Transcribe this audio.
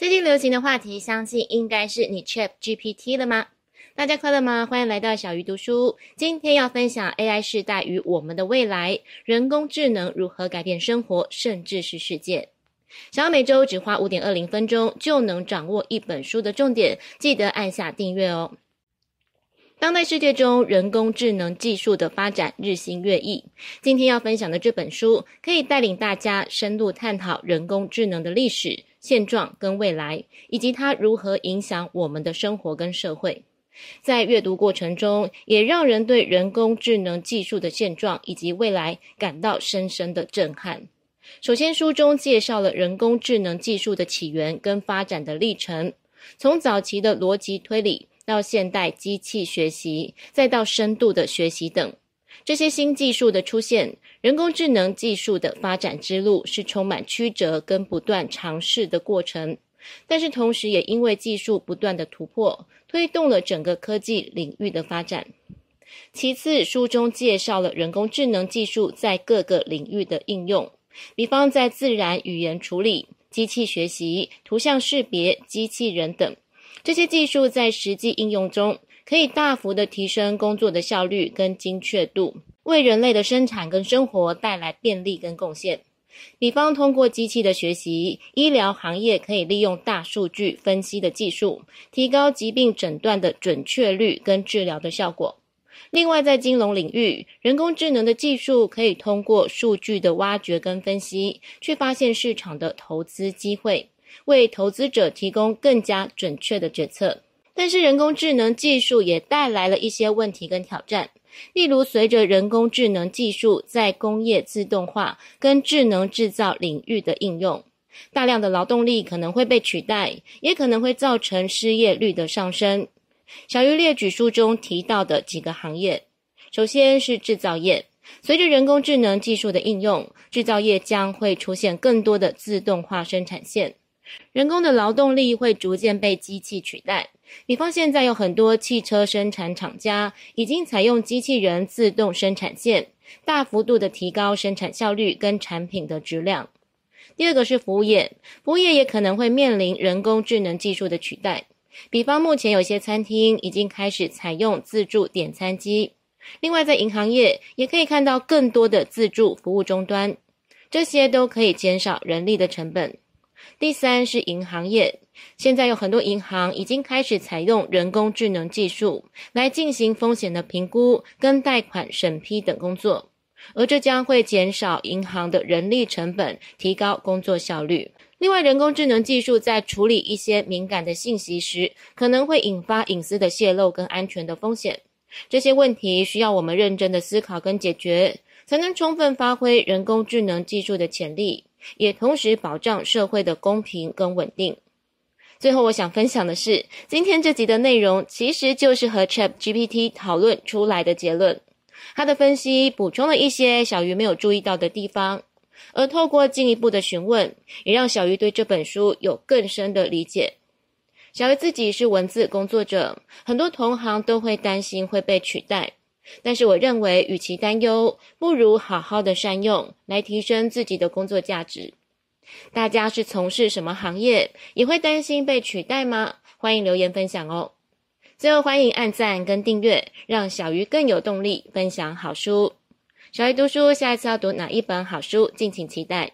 最近流行的话题，相信应该是你 ChatGPT 了吗？大家快乐吗？欢迎来到小鱼读书。今天要分享 AI 时代与我们的未来，人工智能如何改变生活，甚至是世界。想要每周只花五点二零分钟就能掌握一本书的重点，记得按下订阅哦。当代世界中，人工智能技术的发展日新月异。今天要分享的这本书，可以带领大家深入探讨人工智能的历史。现状跟未来，以及它如何影响我们的生活跟社会，在阅读过程中，也让人对人工智能技术的现状以及未来感到深深的震撼。首先，书中介绍了人工智能技术的起源跟发展的历程，从早期的逻辑推理，到现代机器学习，再到深度的学习等。这些新技术的出现，人工智能技术的发展之路是充满曲折跟不断尝试的过程，但是同时也因为技术不断的突破，推动了整个科技领域的发展。其次，书中介绍了人工智能技术在各个领域的应用，比方在自然语言处理、机器学习、图像识别、机器人等，这些技术在实际应用中，可以大幅的提升工作的效率跟精确度，为人类的生产跟生活带来便利跟贡献。比方，通过机器的学习，医疗行业可以利用大数据分析的技术，提高疾病诊断的准确率跟治疗的效果。另外，在金融领域，人工智能的技术可以通过数据的挖掘跟分析，去发现市场的投资机会，为投资者提供更加准确的决策。但是人工智能技术也带来了一些问题跟挑战，例如随着人工智能技术在工业自动化跟智能制造领域的应用，大量的劳动力可能会被取代，也可能会造成失业率的上升。小鱼列举书中提到的几个行业，首先是制造业，随着人工智能技术的应用，制造业将会出现更多的自动化生产线，人工的劳动力会逐渐被机器取代。比方，现在有很多汽车生产厂家已经采用机器人自动生产线，大幅度的提高生产效率跟产品的质量。第二个是服务业，服务业也可能会面临人工智能技术的取代。比方，目前有些餐厅已经开始采用自助点餐机。另外，在银行业也可以看到更多的自助服务终端，这些都可以减少人力的成本。第三是银行业。现在有很多银行已经开始采用人工智能技术来进行风险的评估跟贷款审批等工作，而这将会减少银行的人力成本，提高工作效率。另外，人工智能技术在处理一些敏感的信息时，可能会引发隐私的泄露跟安全的风险。这些问题需要我们认真的思考跟解决，才能充分发挥人工智能技术的潜力，也同时保障社会的公平跟稳定。最后，我想分享的是，今天这集的内容其实就是和 ChatGPT 讨论出来的结论。他的分析补充了一些小鱼没有注意到的地方，而透过进一步的询问，也让小鱼对这本书有更深的理解。小鱼自己是文字工作者，很多同行都会担心会被取代，但是我认为，与其担忧，不如好好的善用，来提升自己的工作价值。大家是从事什么行业？也会担心被取代吗？欢迎留言分享哦。最后欢迎按赞跟订阅，让小鱼更有动力分享好书。小鱼读书，下一次要读哪一本好书？敬请期待。